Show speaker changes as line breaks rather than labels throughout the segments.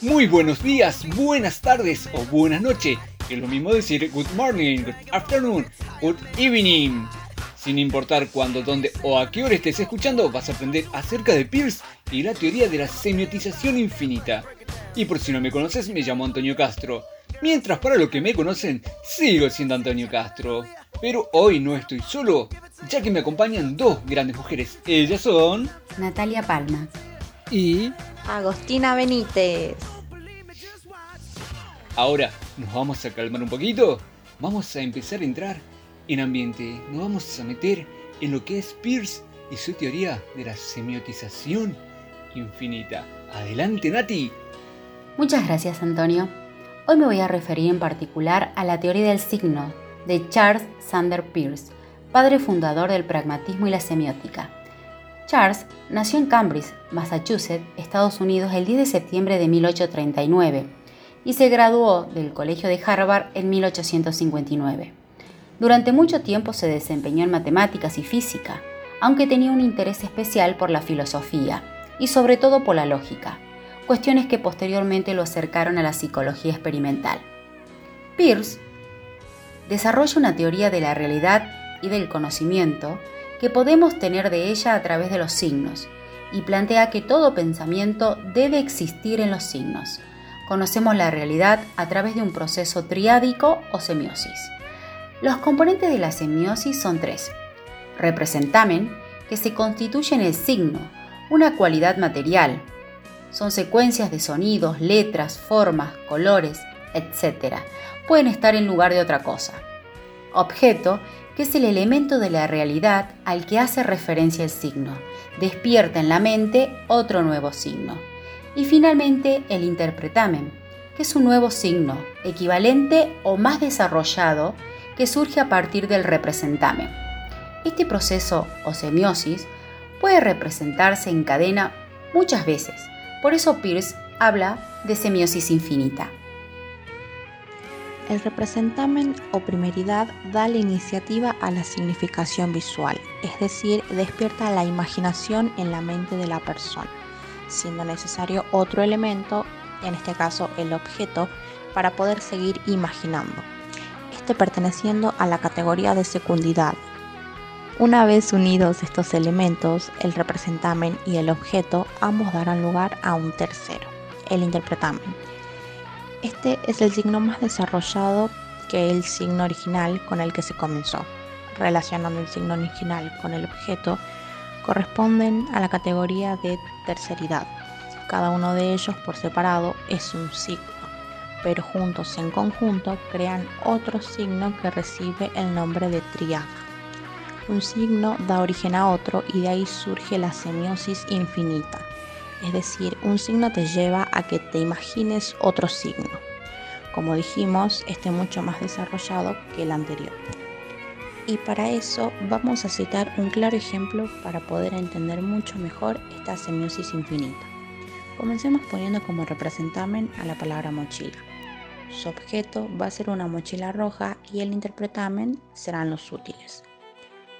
Muy buenos días, buenas tardes o buenas noches. Es lo mismo decir good morning, good afternoon, good evening. Sin importar cuándo, dónde o a qué hora estés escuchando, vas a aprender acerca de Pierce y la teoría de la semiotización infinita. Y por si no me conoces, me llamo Antonio Castro. Mientras para los que me conocen, sigo siendo Antonio Castro. Pero hoy no estoy solo, ya que me acompañan dos grandes mujeres. Ellas son...
Natalia Palma.
Y...
Agostina Benítez.
Ahora, ¿nos vamos a calmar un poquito? Vamos a empezar a entrar en ambiente. Nos vamos a meter en lo que es Pierce y su teoría de la semiotización infinita. Adelante, Nati.
Muchas gracias, Antonio. Hoy me voy a referir en particular a la teoría del signo de Charles Sander Peirce, padre fundador del pragmatismo y la semiótica. Charles nació en Cambridge, Massachusetts, Estados Unidos, el 10 de septiembre de 1839 y se graduó del Colegio de Harvard en 1859. Durante mucho tiempo se desempeñó en matemáticas y física, aunque tenía un interés especial por la filosofía y sobre todo por la lógica, cuestiones que posteriormente lo acercaron a la psicología experimental. Peirce desarrolla una teoría de la realidad y del conocimiento que podemos tener de ella a través de los signos, y plantea que todo pensamiento debe existir en los signos. Conocemos la realidad a través de un proceso triádico o semiosis. Los componentes de la semiosis son tres. Representamen, que se constituye en el signo, una cualidad material. Son secuencias de sonidos, letras, formas, colores, etc. Pueden estar en lugar de otra cosa. Objeto, que es el elemento de la realidad al que hace referencia el signo. Despierta en la mente otro nuevo signo. Y finalmente el interpretamen, que es un nuevo signo, equivalente o más desarrollado, que surge a partir del representamen. Este proceso o semiosis puede representarse en cadena muchas veces, por eso Peirce habla de semiosis infinita.
El representamen o primeridad da la iniciativa a la significación visual, es decir, despierta la imaginación en la mente de la persona, siendo necesario otro elemento, en este caso el objeto, para poder seguir imaginando, este perteneciendo a la categoría de secundidad. Una vez unidos estos elementos, el representamen y el objeto, ambos darán lugar a un tercero, el interpretamen este es el signo más desarrollado que el signo original con el que se comenzó. Relacionando el signo original con el objeto, corresponden a la categoría de terceridad. Cada uno de ellos por separado es un signo, pero juntos en conjunto crean otro signo que recibe el nombre de triada. Un signo da origen a otro y de ahí surge la semiosis infinita es decir, un signo te lleva a que te imagines otro signo. Como dijimos, este mucho más desarrollado que el anterior. Y para eso vamos a citar un claro ejemplo para poder entender mucho mejor esta semiosis infinita. Comencemos poniendo como representamen a la palabra mochila. Su objeto va a ser una mochila roja y el interpretamen serán los útiles.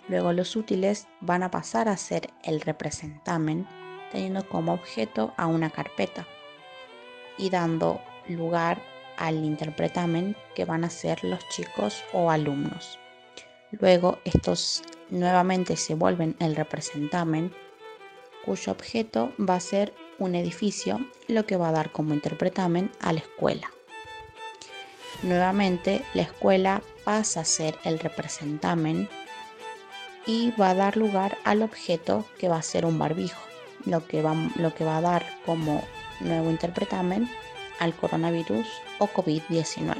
Luego los útiles van a pasar a ser el representamen teniendo como objeto a una carpeta y dando lugar al interpretamen que van a ser los chicos o alumnos. Luego estos nuevamente se vuelven el representamen cuyo objeto va a ser un edificio, lo que va a dar como interpretamen a la escuela. Nuevamente la escuela pasa a ser el representamen y va a dar lugar al objeto que va a ser un barbijo lo que va, lo que va a dar como nuevo interpretamen al coronavirus o COVID-19.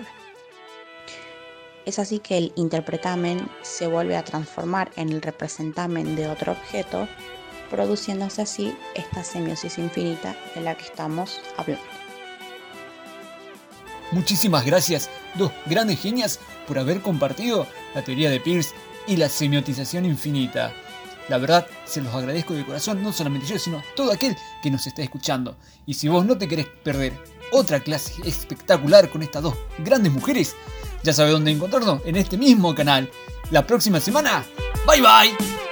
Es así que el interpretamen se vuelve a transformar en el representamen de otro objeto, produciéndose así esta semiosis infinita de la que estamos hablando.
Muchísimas gracias, dos grandes genias, por haber compartido la teoría de Peirce y la semiotización infinita. La verdad, se los agradezco de corazón, no solamente yo, sino todo aquel que nos está escuchando. Y si vos no te querés perder otra clase espectacular con estas dos grandes mujeres, ya sabes dónde encontrarnos, en este mismo canal. La próxima semana Bye bye.